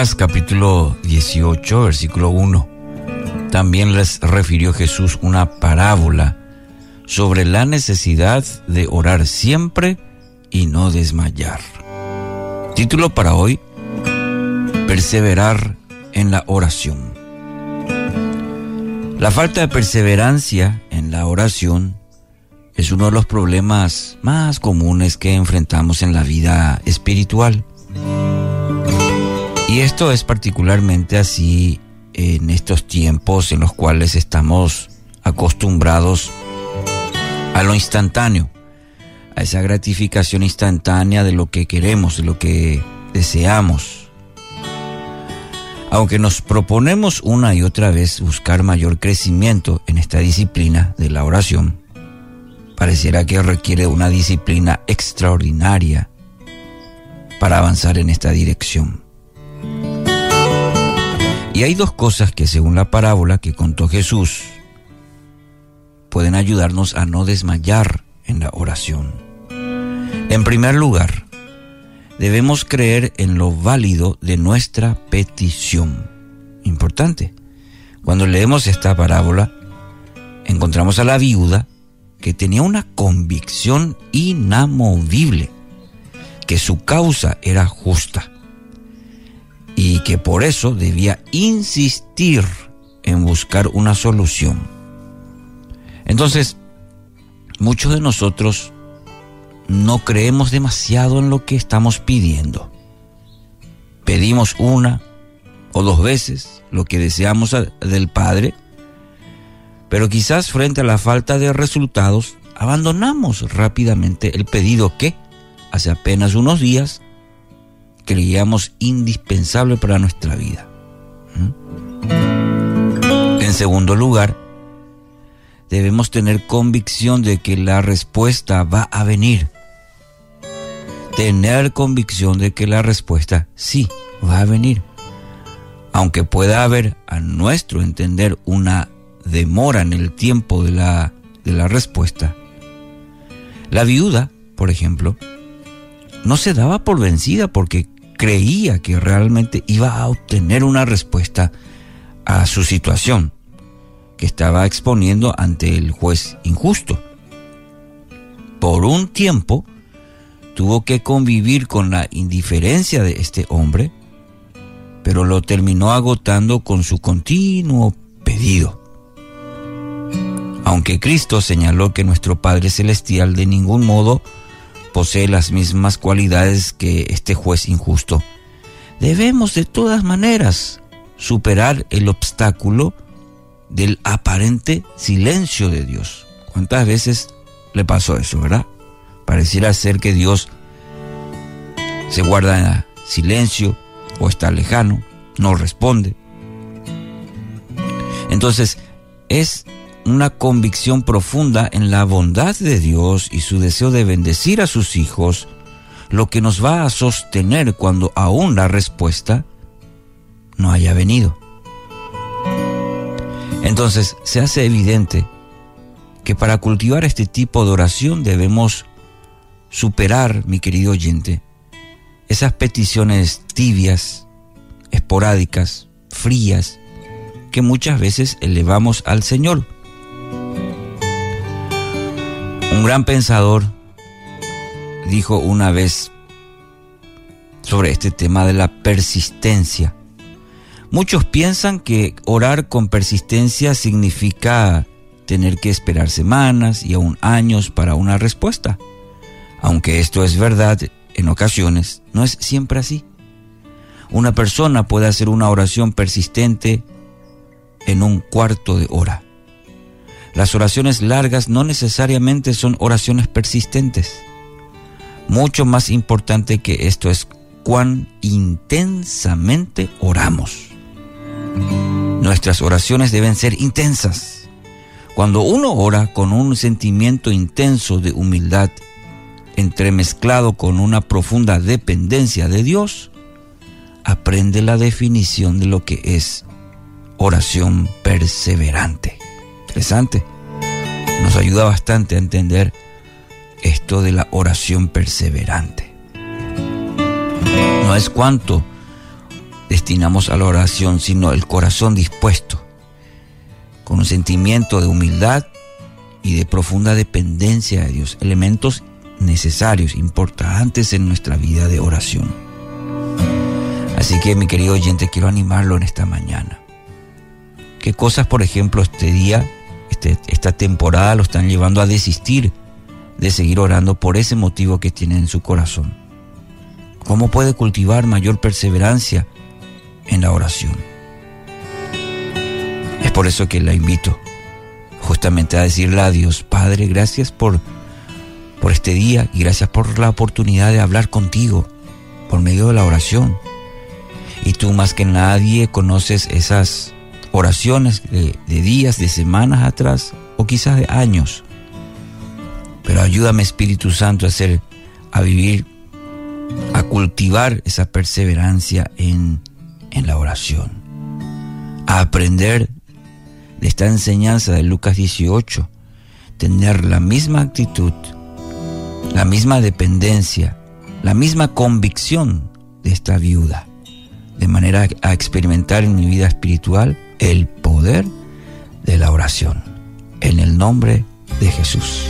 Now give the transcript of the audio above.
Capítulo 18, versículo 1. También les refirió Jesús una parábola sobre la necesidad de orar siempre y no desmayar. Título para hoy, Perseverar en la oración. La falta de perseverancia en la oración es uno de los problemas más comunes que enfrentamos en la vida espiritual. Y esto es particularmente así en estos tiempos en los cuales estamos acostumbrados a lo instantáneo, a esa gratificación instantánea de lo que queremos, de lo que deseamos. Aunque nos proponemos una y otra vez buscar mayor crecimiento en esta disciplina de la oración, pareciera que requiere una disciplina extraordinaria para avanzar en esta dirección. Y hay dos cosas que según la parábola que contó Jesús pueden ayudarnos a no desmayar en la oración. En primer lugar, debemos creer en lo válido de nuestra petición. Importante. Cuando leemos esta parábola, encontramos a la viuda que tenía una convicción inamovible, que su causa era justa y que por eso debía insistir en buscar una solución. Entonces, muchos de nosotros no creemos demasiado en lo que estamos pidiendo. Pedimos una o dos veces lo que deseamos del Padre, pero quizás frente a la falta de resultados abandonamos rápidamente el pedido que hace apenas unos días creíamos indispensable para nuestra vida. ¿Mm? En segundo lugar, debemos tener convicción de que la respuesta va a venir. Tener convicción de que la respuesta sí va a venir. Aunque pueda haber, a nuestro entender, una demora en el tiempo de la, de la respuesta. La viuda, por ejemplo, no se daba por vencida porque creía que realmente iba a obtener una respuesta a su situación que estaba exponiendo ante el juez injusto. Por un tiempo tuvo que convivir con la indiferencia de este hombre, pero lo terminó agotando con su continuo pedido. Aunque Cristo señaló que nuestro Padre Celestial de ningún modo posee las mismas cualidades que este juez injusto, debemos de todas maneras superar el obstáculo del aparente silencio de Dios. ¿Cuántas veces le pasó eso, verdad? Pareciera ser que Dios se guarda en silencio o está lejano, no responde. Entonces, es una convicción profunda en la bondad de Dios y su deseo de bendecir a sus hijos, lo que nos va a sostener cuando aún la respuesta no haya venido. Entonces se hace evidente que para cultivar este tipo de oración debemos superar, mi querido oyente, esas peticiones tibias, esporádicas, frías, que muchas veces elevamos al Señor. Un gran pensador dijo una vez sobre este tema de la persistencia. Muchos piensan que orar con persistencia significa tener que esperar semanas y aún años para una respuesta. Aunque esto es verdad en ocasiones, no es siempre así. Una persona puede hacer una oración persistente en un cuarto de hora. Las oraciones largas no necesariamente son oraciones persistentes. Mucho más importante que esto es cuán intensamente oramos. Nuestras oraciones deben ser intensas. Cuando uno ora con un sentimiento intenso de humildad, entremezclado con una profunda dependencia de Dios, aprende la definición de lo que es oración perseverante. Interesante. Nos ayuda bastante a entender esto de la oración perseverante. No es cuánto destinamos a la oración, sino el corazón dispuesto, con un sentimiento de humildad y de profunda dependencia de Dios, elementos necesarios, importantes en nuestra vida de oración. Así que mi querido oyente, quiero animarlo en esta mañana. ¿Qué cosas, por ejemplo, este día, este, esta temporada lo están llevando a desistir de seguir orando por ese motivo que tiene en su corazón? ¿Cómo puede cultivar mayor perseverancia en la oración? Es por eso que la invito justamente a decirle a Dios, Padre, gracias por, por este día y gracias por la oportunidad de hablar contigo por medio de la oración. Y tú más que nadie conoces esas oraciones de, días, de semanas atrás o quizás de años. Pero ayúdame Espíritu Santo a a vivir, a cultivar esa perseverancia en, en la oración. A aprender de esta enseñanza de Lucas 18, tener la misma actitud, la misma dependencia, la misma convicción de esta viuda, de manera a experimentar en mi vida espiritual el poder de la oración. En el nombre de Jesús.